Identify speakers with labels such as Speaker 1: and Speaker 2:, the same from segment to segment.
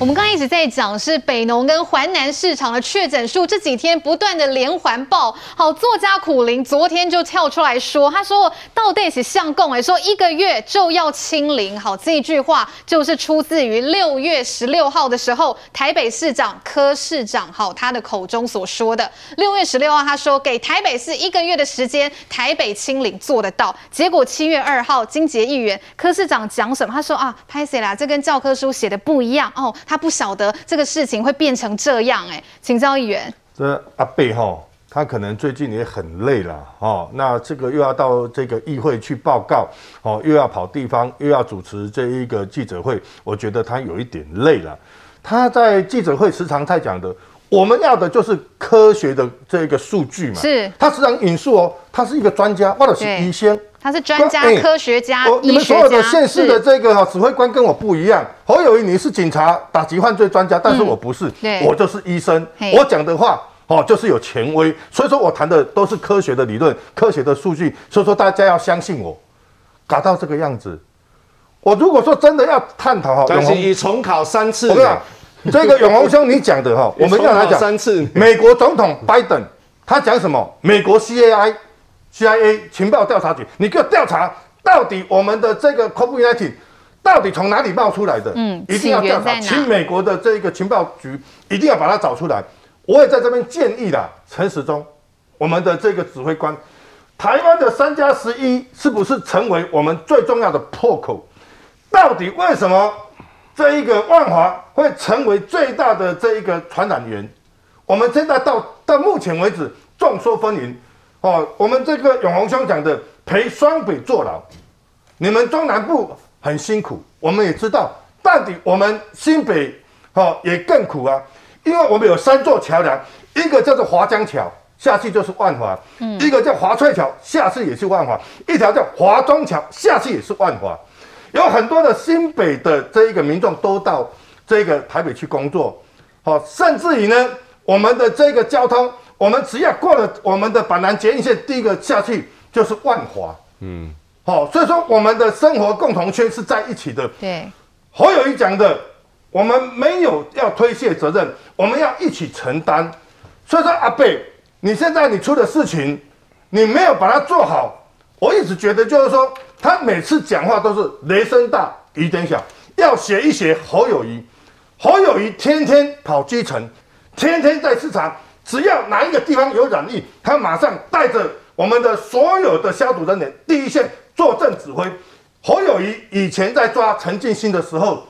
Speaker 1: 我们刚刚一直在讲是北农跟环南市场的确诊数，这几天不断的连环爆。好，作家苦苓昨天就跳出来说，他说到底是相共哎，说一个月就要清零。好，这句话就是出自于六月十六号的时候，台北市长柯市长好他的口中所说的。六月十六号他说给台北市一个月的时间，台北清零做得到。结果七月二号金捷议员柯市长讲什么？他说啊，拍谢啦，这跟教科书写的不一样哦。他不晓得这个事情会变成这样，哎，请教议员。
Speaker 2: 这阿贝哈，他可能最近也很累了哦。那这个又要到这个议会去报告哦，又要跑地方，又要主持这一个记者会，我觉得他有一点累了。他在记者会时常在讲的，我们要的就是科学的这个数据嘛。
Speaker 1: 是。
Speaker 2: 他时常引述哦，他是一个专家，或者是医生。
Speaker 1: 他是专家、科学家、
Speaker 2: 欸、你们所有的县市的这个指挥官跟我不一样。侯友宜，你是警察、打击犯罪专家，但是我不是，嗯、我就是医生。我讲的话哦，就是有权威，所以说我谈的都是科学的理论、科学的数据，所以说大家要相信我。搞到这个样子，我如果说真的要探讨哈，
Speaker 3: 但是你重考三次，
Speaker 2: 我跟你讲，这个永鸿兄你讲的哈，我们要来讲
Speaker 3: 三次。
Speaker 2: 美国总统拜登他讲什么？美国 CAI。CIA 情报调查局，你给我调查到底我们的这个 COVID-19 到底从哪里冒出来的？嗯，一定要调查，请美国的这个情报局一定要把它找出来。我也在这边建议啦，陈时中，我们的这个指挥官，台湾的三加十一是不是成为我们最重要的破口？到底为什么这一个万华会成为最大的这一个传染源？我们现在到到目前为止众说纷纭。哦，我们这个永鸿兄讲的陪双北坐牢，你们中南部很辛苦，我们也知道，到底我们新北哦也更苦啊，因为我们有三座桥梁，一个叫做华江桥，下去就是万华，嗯，一个叫华翠桥，下去也是万华，一条叫华中桥，下去也是万华，有很多的新北的这一个民众都到这个台北去工作，好，甚至于呢，我们的这个交通。我们只要过了我们的板南捷运线，第一个下去就是万华，嗯，好、哦，所以说我们的生活共同圈是在一起的。
Speaker 1: 对，
Speaker 2: 侯友谊讲的，我们没有要推卸责任，我们要一起承担。所以说阿贝，你现在你出的事情，你没有把它做好，我一直觉得就是说，他每次讲话都是雷声大雨点小，要学一学侯友谊。侯友谊天天跑基层，天天在市场。只要哪一个地方有染疫，他马上带着我们的所有的消毒人员第一线坐镇指挥。侯友谊以前在抓陈进兴的时候，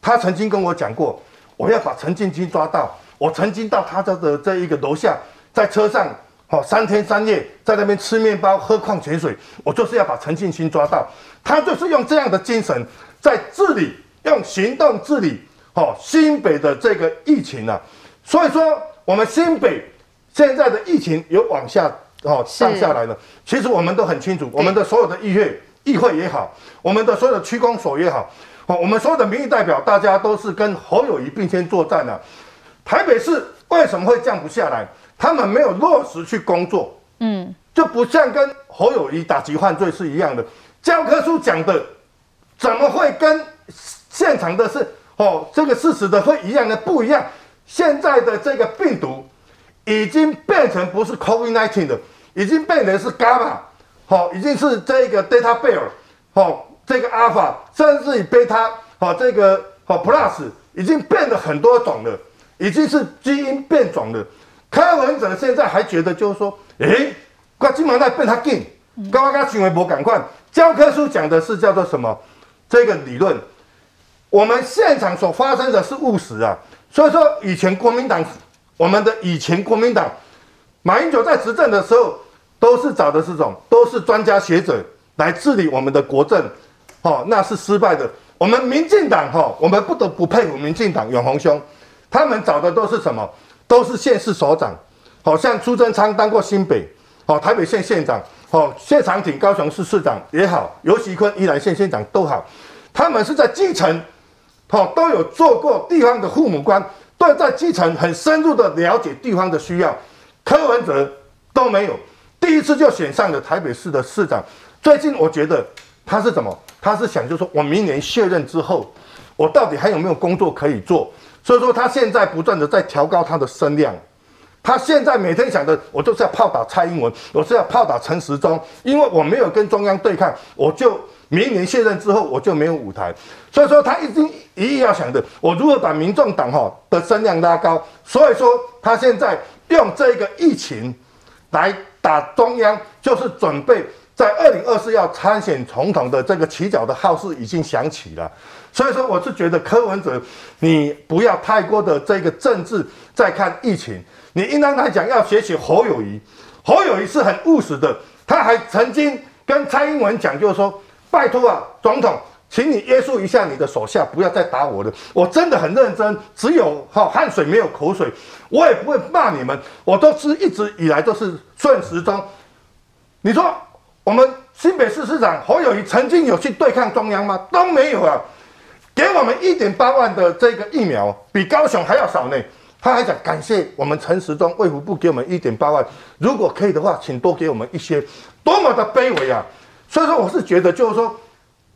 Speaker 2: 他曾经跟我讲过，我要把陈进兴抓到。我曾经到他家的这一个楼下，在车上，好三天三夜在那边吃面包、喝矿泉水，我就是要把陈进兴抓到。他就是用这样的精神在治理，用行动治理，好新北的这个疫情啊。所以说。我们新北现在的疫情有往下哦降下来了，其实我们都很清楚，我们的所有的议会议会也好，我们的所有的区公所也好，哦，我们所有的民意代表，大家都是跟侯友谊并肩作战的。台北市为什么会降不下来？他们没有落实去工作，嗯，就不像跟侯友谊打击犯罪是一样的。教科书讲的怎么会跟现场的是哦这个事实的会一样的不一样？现在的这个病毒已经变成不是 COVID-19 的，已经变成是 Gamma，好，已经是这个 Delta Bear，好，这个 Alpha，甚至于 Beta，好，这个好 Plus，已经变了很多种了，已经是基因变种了。柯文哲现在还觉得就是说，诶，我今晚在被他紧，刚刚刚行为不赶快，教科书讲的是叫做什么？这个理论，我们现场所发生的是务实啊。所以说，以前国民党，我们的以前国民党，马英九在执政的时候，都是找的这种，都是专家学者来治理我们的国政，哦，那是失败的。我们民进党，哈，我们不得不佩服民进党永鸿兄，他们找的都是什么？都是县市首长，好像朱贞昌当过新北，哦，台北县县长，哦，谢长廷高雄市市长也好，尤其坤宜兰县县长都好，他们是在基层。好，都有做过地方的父母官，都在基层很深入的了解地方的需要。柯文哲都没有，第一次就选上了台北市的市长。最近我觉得他是怎么？他是想就说我明年卸任之后，我到底还有没有工作可以做？所以说他现在不断的在调高他的声量。他现在每天想的，我就是要炮打蔡英文，我是要炮打陈时中，因为我没有跟中央对抗，我就明年卸任之后我就没有舞台。所以说他一心一意要想的，我如何把民众党哈的声量拉高。所以说他现在用这个疫情来打中央，就是准备在二零二四要参选总统的这个起脚的号是已经响起了。所以说我是觉得柯文哲，你不要太过的这个政治在看疫情。你应当来讲要学习侯友宜，侯友宜是很务实的，他还曾经跟蔡英文讲，就是说，拜托啊，总统，请你约束一下你的手下，不要再打我了。我真的很认真，只有哈汗水没有口水，我也不会骂你们，我都是一直以来都是顺时钟。你说我们新北市市长侯友宜曾经有去对抗中央吗？都没有啊，给我们一点八万的这个疫苗，比高雄还要少呢。他还讲感谢我们陈时中卫福部给我们一点八万，如果可以的话，请多给我们一些，多么的卑微啊！所以说，我是觉得就是说，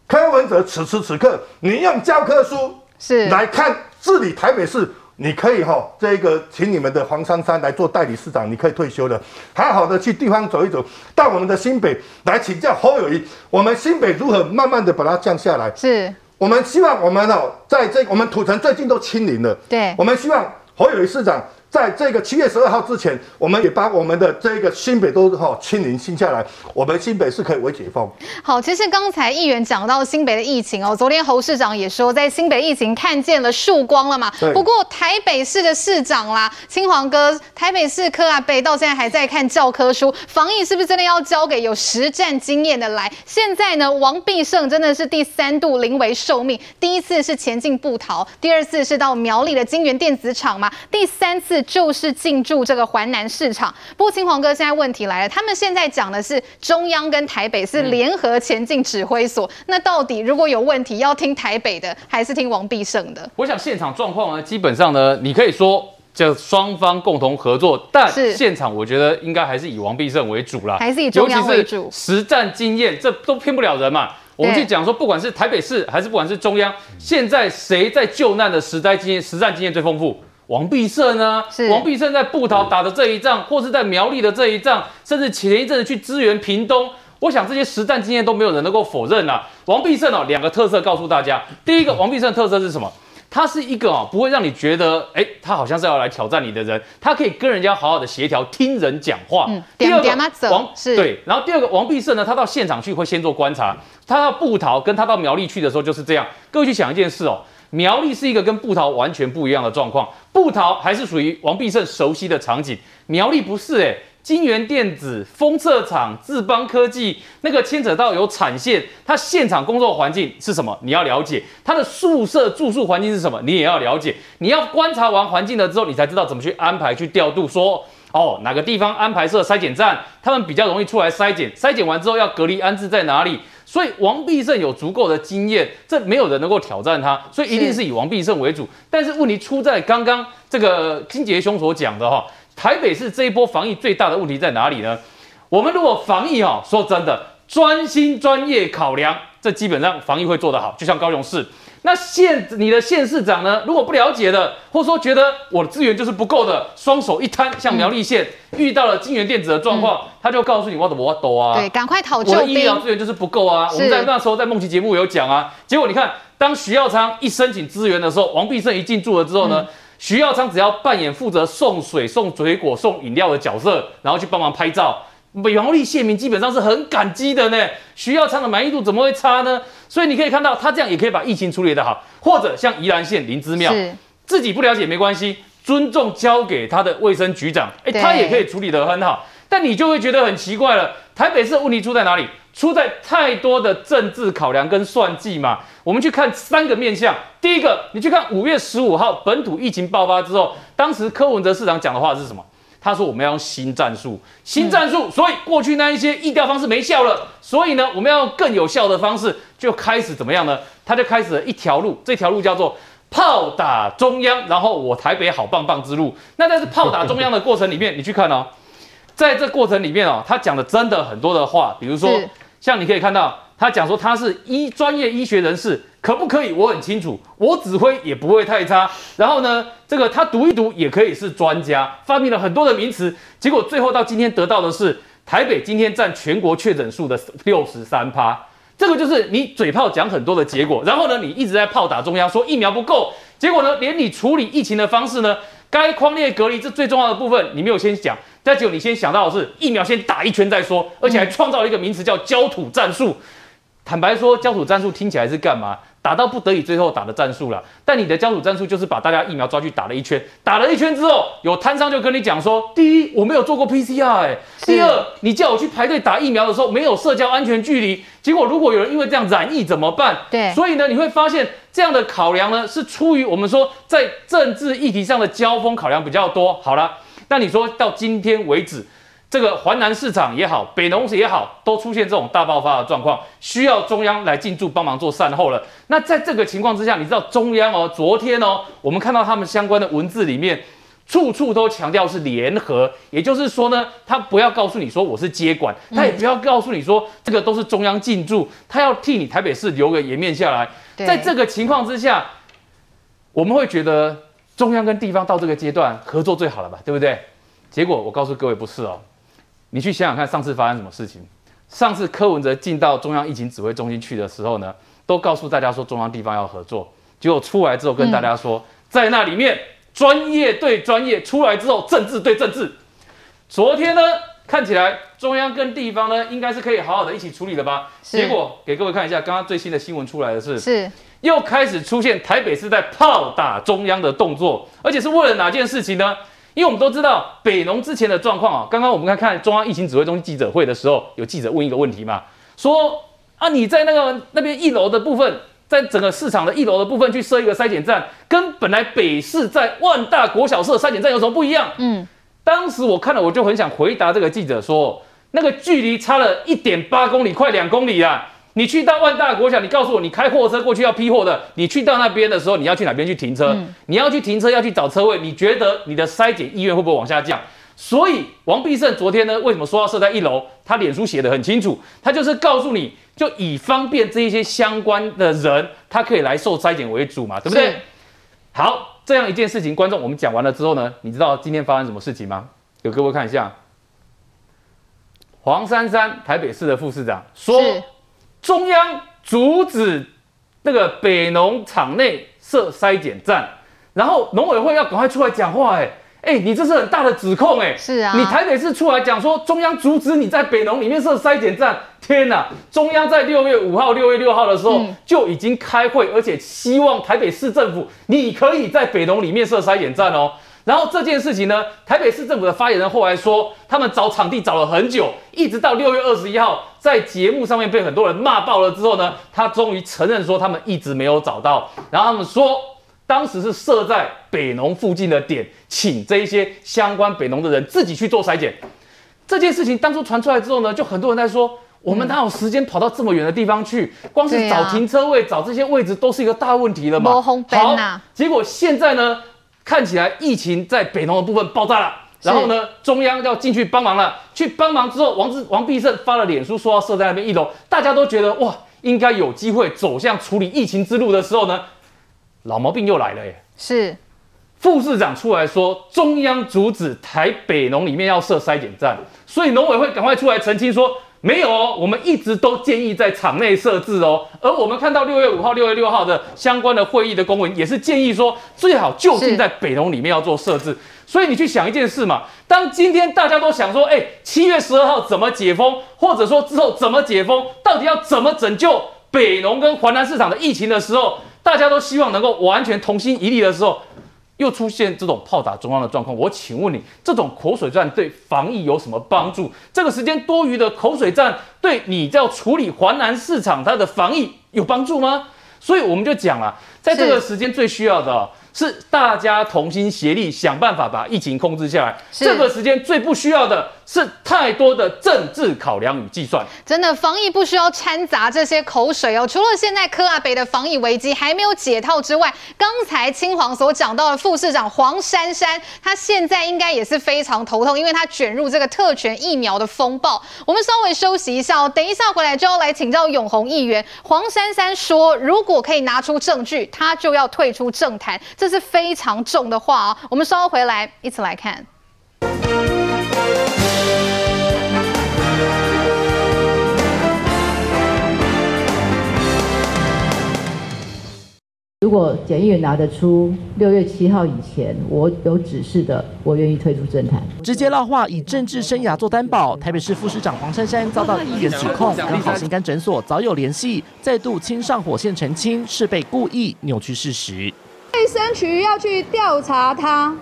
Speaker 2: 柯文哲此时此刻，你用教科书是来看治理台北市，你可以哈，这个请你们的黄珊珊来做代理市长，你可以退休了，好好的去地方走一走，到我们的新北来请教侯友谊，我们新北如何慢慢的把它降下来？
Speaker 1: 是
Speaker 2: 我们希望我们哦，在这我们土城最近都清零了，
Speaker 1: 对，
Speaker 2: 我们希望。侯友宜市长在这个七月十二号之前，我们也把我们的这个新北都哈清零清下来，我们新北是可以微解封。
Speaker 1: 好，其实刚才议员讲到新北的疫情哦，昨天侯市长也说，在新北疫情看见了曙光了嘛。对。不过台北市的市长啦，青黄哥，台北市科啊北到现在还在看教科书，防疫是不是真的要交给有实战经验的来？现在呢，王必胜真的是第三度临危受命，第一次是前进不逃，第二次是到苗栗的金源电子厂嘛，第三次。就是进驻这个环南市场。不过青黄哥，现在问题来了，他们现在讲的是中央跟台北是联合前进指挥所，嗯、那到底如果有问题，要听台北的还是听王必胜的？
Speaker 3: 我想现场状况呢，基本上呢，你可以说就双方共同合作，但现场我觉得应该还是以王必胜为主啦，
Speaker 1: 还是以中央为主。
Speaker 3: 实战经验这都骗不了人嘛。我们去讲说，不管是台北市还是不管是中央，现在谁在救难的实灾经验、实战经验最丰富？王必胜呢？王必胜在布桃打的这一仗，或是在苗栗的这一仗，甚至前一阵子去支援屏东，我想这些实战经验都没有人能够否认啊。王必胜哦，两个特色告诉大家：第一个，王必胜特色是什么？他是一个哦，不会让你觉得哎，他好像是要来挑战你的人，他可以跟人家好好的协调，听人讲话。嗯，第二个王是对，然后第二个王必胜呢，他到现场去会先做观察，他到布桃跟他到苗栗去的时候就是这样。各位去想一件事哦。苗栗是一个跟布桃完全不一样的状况，布桃还是属于王必胜熟悉的场景，苗栗不是诶、欸，京元电子、封测厂、智邦科技，那个牵扯到有产线，它现场工作环境是什么？你要了解，它的宿舍住宿环境是什么？你也要了解，你要观察完环境了之后，你才知道怎么去安排、去调度，说哦哪个地方安排设筛检站，他们比较容易出来筛检，筛检完之后要隔离安置在哪里？所以王必胜有足够的经验，这没有人能够挑战他，所以一定是以王必胜为主。但是问题出在刚刚这个金杰兄所讲的哈，台北市这一波防疫最大的问题在哪里呢？我们如果防疫哈，说真的，专心专业考量，这基本上防疫会做得好，就像高雄市。那县你的县市长呢？如果不了解的，或者说觉得我的资源就是不够的，双手一摊，像苗栗县遇到了金元电子的状况，嗯、他就告诉你我怎么抖啊？
Speaker 1: 对，赶快讨救兵。
Speaker 3: 我的医疗资源就是不够啊！我们在那时候在梦琪节目有讲啊。结果你看，当徐耀昌一申请资源的时候，王必胜一进驻了之后呢，嗯、徐耀昌只要扮演负责送水、送水果、送饮料的角色，然后去帮忙拍照。苗栗县民基本上是很感激的呢，徐耀昌的满意度怎么会差呢？所以你可以看到，他这样也可以把疫情处理得好，或者像宜兰县林姿妙，自己不了解没关系，尊重交给他的卫生局长，哎，他也可以处理得很好。但你就会觉得很奇怪了，台北市问题出在哪里？出在太多的政治考量跟算计嘛。我们去看三个面向，第一个，你去看五月十五号本土疫情爆发之后，当时柯文哲市长讲的话是什么？他说：“我们要用新战术，新战术。所以过去那一些意调方式没效了，所以呢，我们要用更有效的方式，就开始怎么样呢？他就开始了一条路，这条路叫做炮打中央，然后我台北好棒棒之路。那在这炮打中央的过程里面，你去看哦，在这过程里面哦，他讲的真的很多的话，比如说，像你可以看到他讲说他是医专业医学人士，可不可以？我很清楚，我指挥也不会太差。然后呢，这个他读一读也可以是专家，发明了很多的名词。结果最后到今天得到的是台北今天占全国确诊数的六十三趴。这个就是你嘴炮讲很多的结果。然后呢，你一直在炮打中央，说疫苗不够。结果呢，连你处理疫情的方式呢，该匡列隔离这最重要的部分，你没有先讲。但结果你先想到的是疫苗先打一圈再说，而且还创造了一个名词叫焦土战术。坦白说，焦土战术听起来是干嘛？打到不得已最后打的战术了。但你的焦土战术就是把大家疫苗抓去打了一圈，打了一圈之后，有摊商就跟你讲说：第一，我没有做过 PCR，哎；第二，你叫我去排队打疫苗的时候没有社交安全距离。结果如果有人因为这样染疫怎么办？
Speaker 1: 对，
Speaker 3: 所以呢，你会发现这样的考量呢，是出于我们说在政治议题上的交锋考量比较多。好了。那你说到今天为止，这个环南市场也好，北农也好，都出现这种大爆发的状况，需要中央来进驻帮忙做善后了。那在这个情况之下，你知道中央哦，昨天哦，我们看到他们相关的文字里面，处处都强调是联合，也就是说呢，他不要告诉你说我是接管，他也不要告诉你说这个都是中央进驻，他要替你台北市留个颜面下来。在这个情况之下，我们会觉得。中央跟地方到这个阶段合作最好了吧，对不对？结果我告诉各位不是哦，你去想想看，上次发生什么事情？上次柯文哲进到中央疫情指挥中心去的时候呢，都告诉大家说中央地方要合作，结果出来之后跟大家说，在那里面专业对专业，出来之后政治对政治。昨天呢，看起来中央跟地方呢应该是可以好好的一起处理的吧？结果给各位看一下，刚刚最新的新闻出来的是是。又开始出现台北市在炮打中央的动作，而且是为了哪件事情呢？因为我们都知道北农之前的状况啊。刚刚我们看看中央疫情指挥中心记者会的时候，有记者问一个问题嘛，说啊，你在那个那边一楼的部分，在整个市场的一楼的部分去设一个筛检站，跟本来北市在万大国小设筛检站有什么不一样？嗯，当时我看了，我就很想回答这个记者说，那个距离差了一点八公里，快两公里啊。你去到万大国小，你告诉我，你开货车过去要批货的，你去到那边的时候，你要去哪边去停车？嗯、你要去停车，要去找车位，你觉得你的筛检意愿会不会往下降？所以王必胜昨天呢，为什么说要设在一楼？他脸书写的很清楚，他就是告诉你就以方便这一些相关的人，他可以来受筛检为主嘛，对不对？好，这样一件事情，观众我们讲完了之后呢，你知道今天发生什么事情吗？给各位看一下，黄珊珊，台北市的副市长说。中央阻止那个北农场内设筛检站，然后农委会要赶快出来讲话，哎哎，你这是很大的指控，哎，
Speaker 1: 是啊，
Speaker 3: 你台北市出来讲说中央阻止你在北农里面设筛检站，天哪！中央在六月五号、六月六号的时候就已经开会，而且希望台北市政府你可以在北农里面设筛检站哦。然后这件事情呢，台北市政府的发言人后来说，他们找场地找了很久，一直到六月二十一号，在节目上面被很多人骂爆了之后呢，他终于承认说他们一直没有找到。然后他们说，当时是设在北农附近的点，请这一些相关北农的人自己去做筛检。这件事情当初传出来之后呢，就很多人在说，我们哪有时间跑到这么远的地方去？光是找停车位、找这些位置都是一个大问题了嘛。好，结果现在呢？看起来疫情在北农的部分爆炸了，然后呢，中央要进去帮忙了。去帮忙之后，王志王必胜发了脸书说要设在那边一楼，大家都觉得哇，应该有机会走向处理疫情之路的时候呢，老毛病又来了耶。
Speaker 1: 是，
Speaker 3: 副市长出来说中央阻止台北农里面要设筛检站，所以农委会赶快出来澄清说。没有哦，我们一直都建议在场内设置哦。而我们看到六月五号、六月六号的相关的会议的公文，也是建议说最好就近在北农里面要做设置。所以你去想一件事嘛，当今天大家都想说，哎，七月十二号怎么解封，或者说之后怎么解封，到底要怎么拯救北农跟华南市场的疫情的时候，大家都希望能够完全同心一力的时候。又出现这种炮打中央的状况，我请问你，这种口水战对防疫有什么帮助？这个时间多余的口水战对你要处理华南市场它的防疫有帮助吗？所以我们就讲了，在这个时间最需要的是大家同心协力想办法把疫情控制下来。这个时间最不需要的是太多的政治考量与计算。
Speaker 1: 真的，防疫不需要掺杂这些口水哦。除了现在科阿北的防疫危机还没有解套之外，刚才青黄所讲到的副市长黄珊珊，他现在应该也是非常头痛，因为他卷入这个特权疫苗的风暴。我们稍微休息一下哦，等一下回来就要来请教永红议员。黄珊珊说，如果可以拿出证据，他就要退出政坛，这是非常重的话啊。我们稍后回来一起来看。
Speaker 4: 如果检议员拿得出六月七号以前我有指示的，我愿意退出政坛。
Speaker 5: 直接撂话，以政治生涯做担保。台北市副市长黄珊珊遭到议员指控，跟好心肝诊所早有联系，再度亲上火线澄清，是被故意扭曲事实。
Speaker 6: 卫生局要去调查他，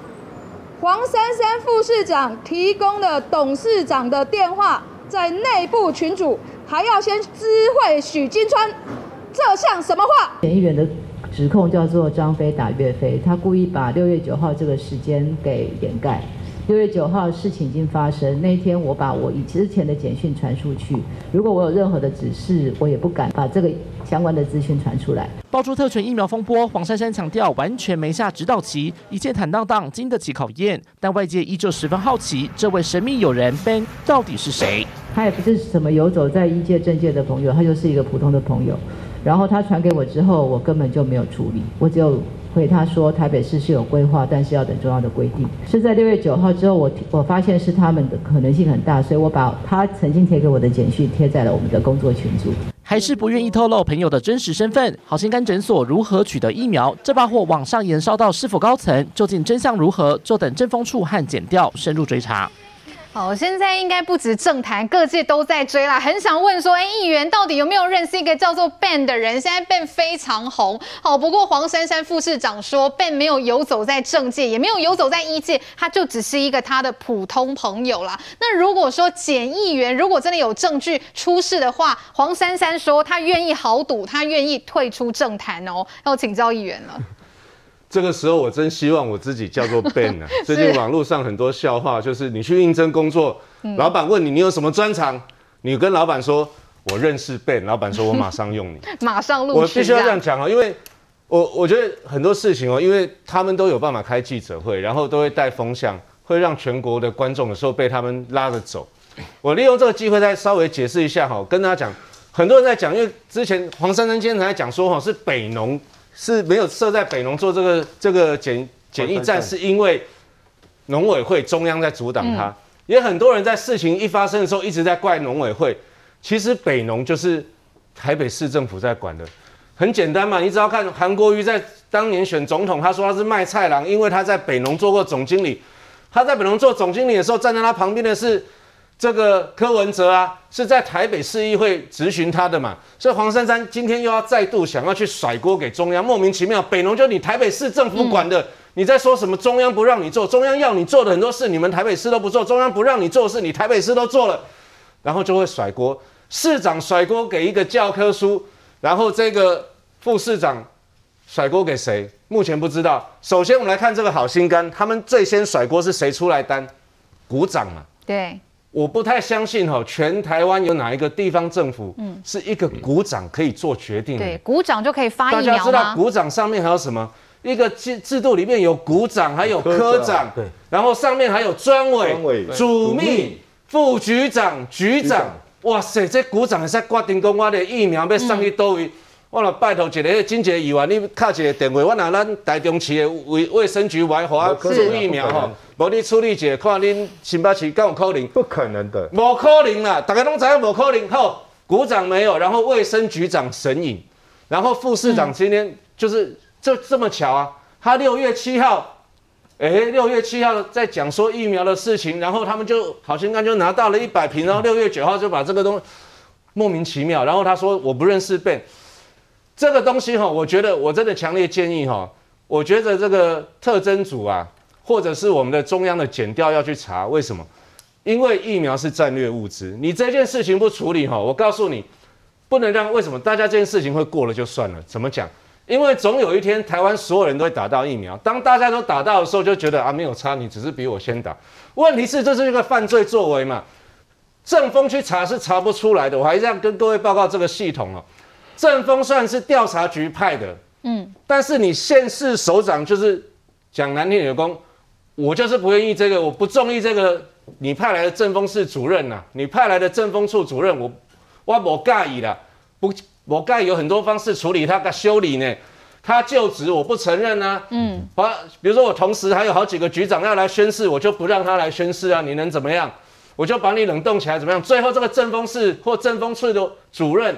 Speaker 6: 黄珊珊副市长提供了董事长的电话，在内部群组还要先知会许金川，这像什么话？
Speaker 4: 嫌疑人的。指控叫做张飞打岳飞，他故意把六月九号这个时间给掩盖。六月九号事情已经发生，那一天我把我以之前的简讯传出去。如果我有任何的指示，我也不敢把这个相关的资讯传出来。
Speaker 5: 爆出特权疫苗风波，黄珊珊强调完全没下指导棋，一切坦荡荡，经得起考验。但外界依旧十分好奇，这位神秘友人 Ben 到底是谁？
Speaker 4: 他也不是什么游走在医界、政界的朋友，他就是一个普通的朋友。然后他传给我之后，我根本就没有处理，我只有回他说台北市是有规划，但是要等中央的规定。是在六月九号之后，我我发现是他们的可能性很大，所以我把他曾经贴给我的简讯贴在了我们的工作群组。
Speaker 5: 还是不愿意透露朋友的真实身份。好心肝诊所如何取得疫苗？这把火往上延烧到是否高层？究竟真相如何？就等政风处和检调深入追查。
Speaker 1: 好，现在应该不止政坛，各界都在追啦。很想问说，哎，议员到底有没有认识一个叫做 Ben 的人？现在 Ben 非常红。好，不过黄珊珊副市长说，Ben 没有游走在政界，也没有游走在一界，他就只是一个他的普通朋友啦。那如果说检议员如果真的有证据出事的话，黄珊珊说他愿意豪赌，他愿意退出政坛哦。要请教议员了。
Speaker 7: 这个时候我真希望我自己叫做 Ben 啊！最近网络上很多笑话，就是你去应征工作，老板问你你有什么专长，你跟老板说我认识 Ben，老板说我马上用你，
Speaker 1: 马上。
Speaker 7: 我必须要这样讲哦，因为我我觉得很多事情哦，因为他们都有办法开记者会，然后都会带风向，会让全国的观众有时候被他们拉着走。我利用这个机会再稍微解释一下哈，跟大家讲，很多人在讲，因为之前黄珊珊今天才讲说哈是北农。是没有设在北农做这个这个检检疫站，是因为农委会中央在阻挡他。也很多人在事情一发生的时候一直在怪农委会，其实北农就是台北市政府在管的。很简单嘛，你只要看韩国瑜在当年选总统，他说他是卖菜郎，因为他在北农做过总经理。他在北农做总经理的时候，站在他旁边的是。这个柯文哲啊，是在台北市议会质询他的嘛，所以黄珊珊今天又要再度想要去甩锅给中央，莫名其妙。北农就你台北市政府管的，嗯、你在说什么？中央不让你做，中央要你做的很多事，你们台北市都不做，中央不让你做的事，你台北市都做了，然后就会甩锅。市长甩锅给一个教科书，然后这个副市长甩锅给谁？目前不知道。首先我们来看这个好心肝，他们最先甩锅是谁出来担？鼓掌嘛。
Speaker 1: 对。
Speaker 7: 我不太相信哈，全台湾有哪一个地方政府，嗯，是一个股长可以做决定的？
Speaker 1: 对，股长就可以发疫苗吗？
Speaker 7: 大家知道股长上面还有什么？一个制制度里面有股长，还有科长，对，然后上面还有专委、主秘、副局长、局长。哇塞，这股长还在决定讲我的疫苗要送去哪里？我来拜托一个经济议员，你敲一个电话，我拿咱台中市的卫卫生局来给我注疫苗哈。无你处理一下，看恁新北市敢有可能？
Speaker 2: 不可能的，
Speaker 7: 无可能啦！大家拢知影无可能。好，股长没有，然后卫生局长神隐，然后副市长今天就是就这么巧啊，他六月七号，哎，六月七号在讲说疫苗的事情，然后他们就好心肝就拿到了一百瓶，然后六月九号就把这个东西莫名其妙，然后他说我不认识 Ben，这个东西哈，我觉得我真的强烈建议哈，我觉得这个特征组啊。或者是我们的中央的检调要去查，为什么？因为疫苗是战略物资，你这件事情不处理哈，我告诉你，不能让为什么大家这件事情会过了就算了？怎么讲？因为总有一天台湾所有人都会打到疫苗。当大家都打到的时候，就觉得啊没有差，你只是比我先打。问题是这是一个犯罪作为嘛？政风去查是查不出来的。我还是要跟各位报告这个系统哦。政风算是调查局派的，嗯，但是你县市首长就是讲难听点讲，我就是不愿意这个，我不中意这个你派来的政风室主任呐、啊，你派来的政风处主任，我我不介意啦，不。我该有很多方式处理他的修理呢，他就职我不承认啊，嗯，把比如说我同时还有好几个局长要来宣誓，我就不让他来宣誓啊，你能怎么样？我就把你冷冻起来怎么样？最后这个政风室或政风处的主任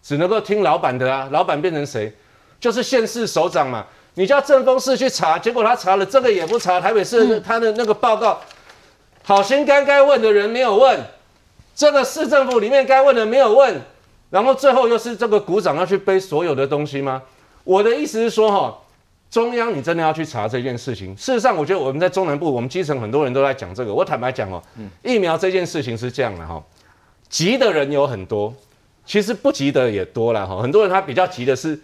Speaker 7: 只能够听老板的啊，老板变成谁？就是县市首长嘛。你叫政风室去查，结果他查了这个也不查，台北市他的那个报告，好心肝该问的人没有问，这个市政府里面该问的没有问。然后最后又是这个股长要去背所有的东西吗？我的意思是说，哈，中央你真的要去查这件事情。事实上，我觉得我们在中南部，我们基层很多人都在讲这个。我坦白讲哦，疫苗这件事情是这样的哈，急的人有很多，其实不急的也多了哈。很多人他比较急的是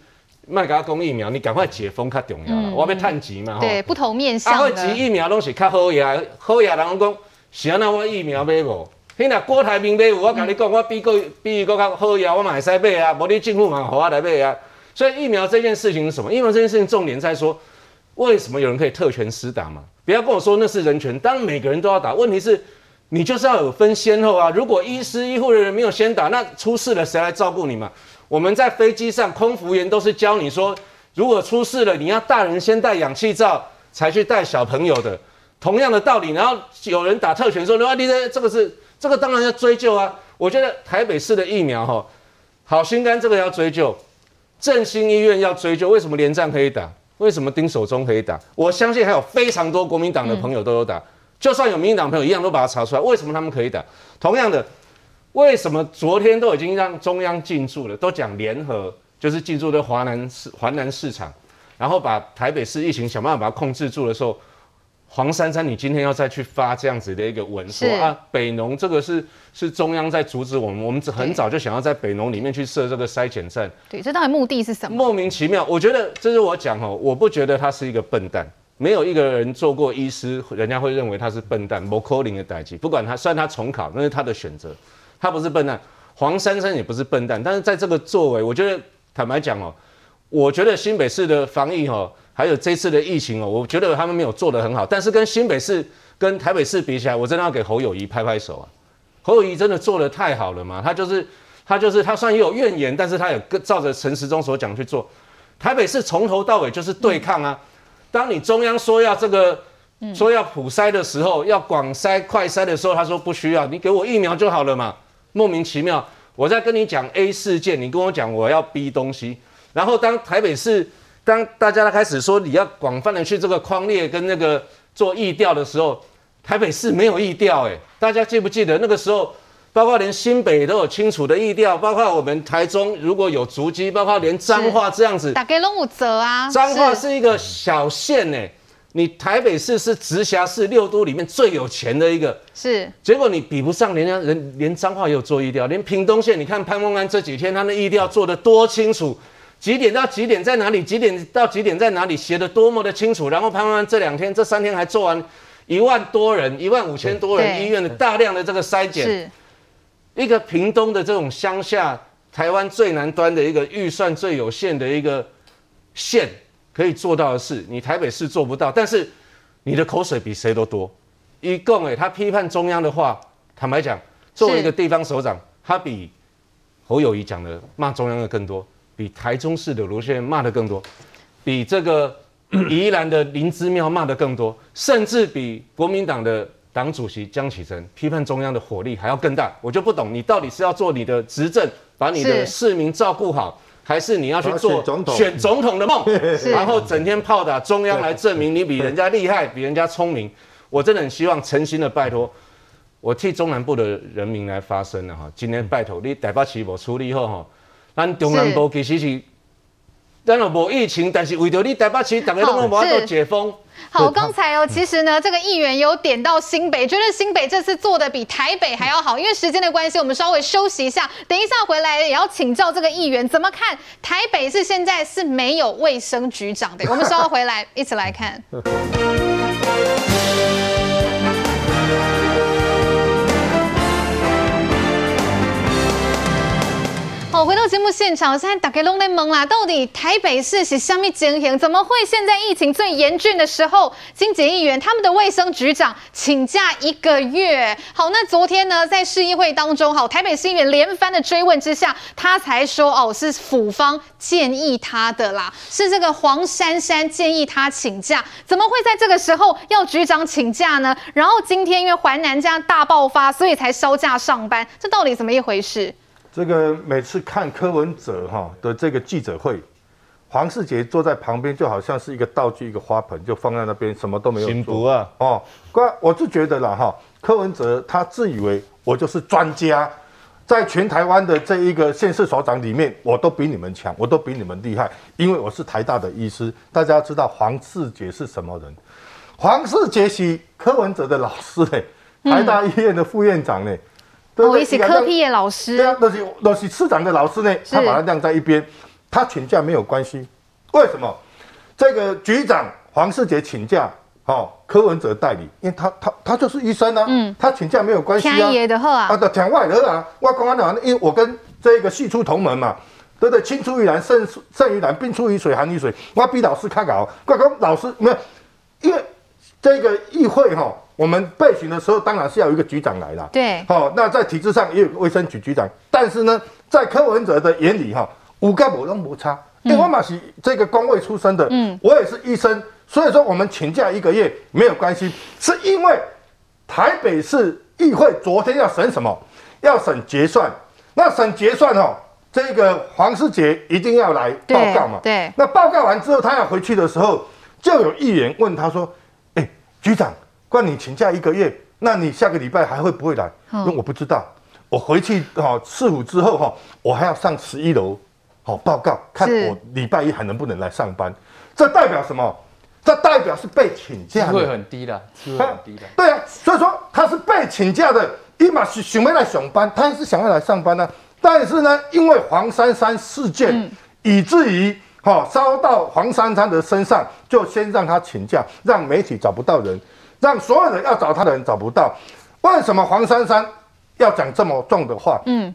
Speaker 7: 麦克公疫苗，你赶快解封较重要了，我要被探急嘛哈。
Speaker 1: 对，不同面向的。
Speaker 7: 会急疫苗拢是较好呀，好呀，人讲是安那我疫苗买无？你若郭台铭买有，我跟你讲，我比个比伊个较好呀，我嘛会使买啊，无你政府嘛，让我来买啊。所以疫苗这件事情是什么？疫苗这件事情重点在说，为什么有人可以特权施打嘛？不要跟我说那是人权，当然每个人都要打。问题是，你就是要有分先后啊。如果医师医护人员没有先打，那出事了谁来照顾你嘛？我们在飞机上，空服员都是教你说，如果出事了，你要大人先戴氧气罩，才去带小朋友的。同样的道理，然后有人打特权说，那你这这个是。这个当然要追究啊！我觉得台北市的疫苗哈，好心肝这个要追究，振兴医院要追究，为什么连战可以打？为什么丁守中可以打？我相信还有非常多国民党的朋友都有打，就算有民进党朋友一样都把它查出来，为什么他们可以打？同样的，为什么昨天都已经让中央进驻了，都讲联合，就是进驻的华南市华南市场，然后把台北市疫情想办法把它控制住的时候。黄珊珊，你今天要再去发这样子的一个文说啊，北农这个是是中央在阻止我们，我们很早就想要在北农里面去设这个筛检站。
Speaker 1: 对，这到底目的是什么？
Speaker 7: 莫名其妙，我觉得这是我讲哦，我不觉得他是一个笨蛋，没有一个人做过医师，人家会认为他是笨蛋。不可能的代志，不管他，虽然他重考，那是他的选择，他不是笨蛋。黄珊珊也不是笨蛋，但是在这个作为，我觉得坦白讲哦，我觉得新北市的防疫哦。还有这次的疫情哦，我觉得他们没有做得很好，但是跟新北市、跟台北市比起来，我真的要给侯友宜拍拍手啊！侯友宜真的做得太好了嘛？他就是他就是他虽然也有怨言，但是他有照着陈时中所讲去做。台北市从头到尾就是对抗啊！当你中央说要这个说要普筛的时候，要广筛快筛的时候，他说不需要，你给我疫苗就好了嘛！莫名其妙，我在跟你讲 A 事件，你跟我讲我要 B 东西，然后当台北市。当大家开始说你要广泛的去这个框列跟那个做疫调的时候，台北市没有疫调，哎，大家记不记得那个时候，包括连新北都有清楚的意调，包括我们台中如果有足迹，包括连彰化这样子，
Speaker 1: 大家都有责啊。
Speaker 7: 彰化是一个小县哎，你台北市是直辖市六都里面最有钱的一个，
Speaker 1: 是，
Speaker 7: 结果你比不上人家人，连彰化也有做意调，连屏东县，你看潘孟安这几天他的意调做的多清楚。几点到几点在哪里？几点到几点在哪里？写得多么的清楚。然后潘安这两天、这三天还做完一万多人、一万五千多人医院的大量的这个筛检。一个屏东的这种乡下，台湾最南端的一个预算最有限的一个县，可以做到的事，你台北市做不到。但是你的口水比谁都多。一共诶，他批判中央的话，坦白讲，作为一个地方首长，他比侯友宜讲的骂中央的更多。比台中市的卢秀燕骂的更多，比这个宜兰的林芝庙骂的更多，甚至比国民党的党主席江启臣批判中央的火力还要更大。我就不懂，你到底是要做你的执政，把你的市民照顾好，还是你要去做选总统的梦，然后整天炮打中央来证明你比人家厉害，比人家聪明？我真的很希望诚心的拜托，我替中南部的人民来发声了哈。今天拜托你台北市我处理后哈。咱中南部其实是，咱有无疫情，但是为着你台北市，大家拢无法度解封。
Speaker 1: 好，刚才哦，其实呢，这个议员有点到新北，觉得新北这次做的比台北还要好。因为时间的关系，我们稍微休息一下，等一下回来也要请教这个议员怎么看台北是现在是没有卫生局长的。我们稍后回来一起来看。好，回到节目现场，现在大家都在懵啦，到底台北市是什么情形？怎么会现在疫情最严峻的时候，金检议员他们的卫生局长请假一个月？好，那昨天呢，在市议会当中，好，台北市议员连番的追问之下，他才说哦，是府方建议他的啦，是这个黄珊珊建议他请假，怎么会在这个时候要局长请假呢？然后今天因为淮南这样大爆发，所以才销假上班，这到底怎么一回事？
Speaker 2: 这个每次看柯文哲哈的这个记者会，黄世杰坐在旁边就好像是一个道具，一个花盆就放在那边，什么都没有做。
Speaker 7: 行啊！
Speaker 2: 哦，我就觉得了哈，柯文哲他自以为我就是专家，在全台湾的这一个县市所长里面，我都比你们强，我都比你们厉害，因为我是台大的医师。大家知道黄世杰是什么人？黄世杰是柯文哲的老师嘞，台大医院的副院长嘞。嗯
Speaker 1: 对对哦，一些科批的老师，
Speaker 2: 对啊，那是那是市长的老师呢，他把他晾在一边，他请假没有关系，为什么？这个局长黄世杰请假，哦，柯文哲代理，因为他他他就是医生啊，嗯，他请假没有关系啊，
Speaker 1: 的啊，
Speaker 2: 啊，讲外人啊，外公安的，因为我跟这个系出同门嘛，对不对？青出于蓝胜胜于蓝，冰出于水寒于水，我比老师看稿，怪讲老师没有，因为这个议会哈。我们备询的时候，当然是要有一个局长来啦。
Speaker 1: 对，
Speaker 2: 好，那在体制上也有个卫生局局长，但是呢，在柯文哲的眼里，哈，五个我都摩擦，因为我嘛是这个公卫出身的，嗯，我也是医生，所以说我们请假一个月没有关系，是因为台北市议会昨天要审什么？要审结算，那审结算哦，这个黄世杰一定要来报告嘛，
Speaker 1: 对，对，
Speaker 2: 那报告完之后，他要回去的时候，就有议员问他说，哎，局长。管你请假一个月，那你下个礼拜还会不会来？因为我不知道，我回去哈市府之后哈，我还要上十一楼，好报告，看我礼拜一还能不能来上班。这代表什么？这代表是被请假的，
Speaker 3: 机会很低的，机会很低的。
Speaker 2: 对啊，所以说他是被请假的，立马是想要来上班，他也是想要来上班呢。但是呢，因为黄珊珊事件，以至于哈烧到黄珊珊的身上，就先让他请假，让媒体找不到人。让所有人要找他的人找不到，为什么黄珊珊要讲这么重的话？嗯，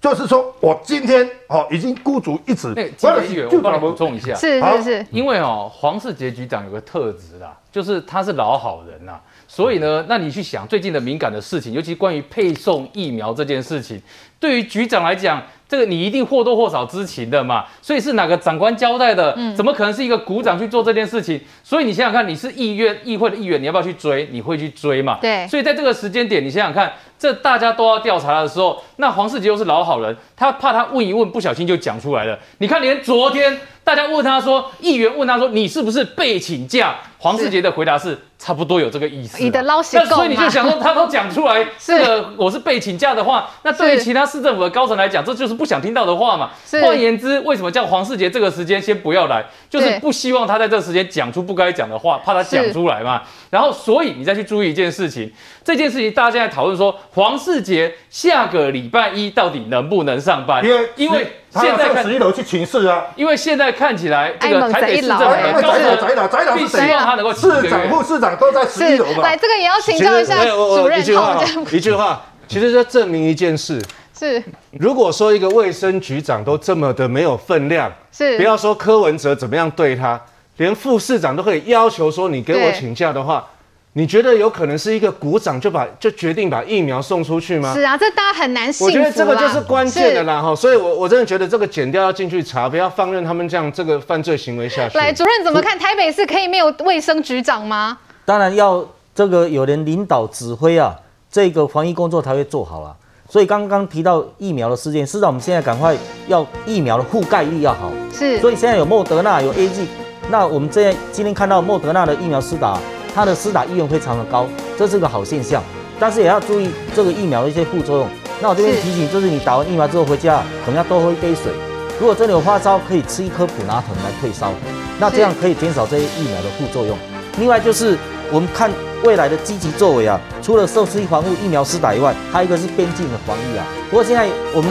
Speaker 2: 就是说我今天哦已经孤注一掷。
Speaker 3: 哎，这个议员我帮你补充一下，
Speaker 1: 是是是，
Speaker 3: 因为哦黄世杰局长有个特质啦，就是他是老好人呐，所以呢，那你去想最近的敏感的事情，尤其关于配送疫苗这件事情，对于局长来讲。这个你一定或多或少知情的嘛，所以是哪个长官交代的？嗯，怎么可能是一个股长去做这件事情？所以你想想看，你是议院议会的议员，你要不要去追？你会去追嘛？
Speaker 1: 对。
Speaker 3: 所以在这个时间点，你想想看，这大家都要调查的时候，那黄世杰又是老好人，他怕他问一问，不小心就讲出来了。你看，连昨天大家问他说，议员问他说，你是不是被请假？黄世杰的回答是差不多有这个意思。
Speaker 1: 你的捞血。
Speaker 3: 那所以你就想说，他都讲出来，这个我是被请假的话，那对于其他市政府的高层来讲，这就是不想听到的话嘛。换言之，为什么叫黄世杰这个时间先不要来，就是不希望他在这个时间讲出不该讲的话，怕他讲出来嘛。然后，所以你再去注意一件事情，这件事情大家在讨论说，黄世杰下个礼拜一到底能不能上班？因为因为。现在看十一楼去请示啊，因为现在看起来这个台北市政府的高层必须让他能够
Speaker 2: 市长、副市长都在十一楼吧？
Speaker 1: 来，这个也要请教一下主任。
Speaker 7: 一句话，一句话，其实这证明一件事：
Speaker 1: 是
Speaker 7: 如果说一个卫生局长都这么的没有分量，
Speaker 1: 是
Speaker 7: 不要说柯文哲怎么样对他，连副市长都可以要求说你给我请假的话。你觉得有可能是一个鼓掌就把就决定把疫苗送出去吗？
Speaker 1: 是啊，这大家很难信。
Speaker 7: 我觉得这个就是关键的啦哈，所以我我真的觉得这个剪掉要进去查，不要放任他们这样这个犯罪行为下去。
Speaker 1: 来，主任怎么看？台北市可以没有卫生局长吗？
Speaker 8: 当然要这个有人领导指挥啊，这个防疫工作才会做好啊。所以刚刚提到疫苗的事件，是让我们现在赶快要疫苗的覆盖率要好。
Speaker 1: 是，
Speaker 8: 所以现在有莫德纳有 A G，那我们这样今天看到莫德纳的疫苗施打。它的施打意愿非常的高，这是个好现象，但是也要注意这个疫苗的一些副作用。那我这边提醒，就是你打完疫苗之后回家，可能要多喝一杯水。如果真的有发烧，可以吃一颗普拿疼来退烧，那这样可以减少这些疫苗的副作用。另外就是我们看未来的积极作为啊，除了社区防护疫苗施打以外，还有一个是边境的防疫啊。不过现在我们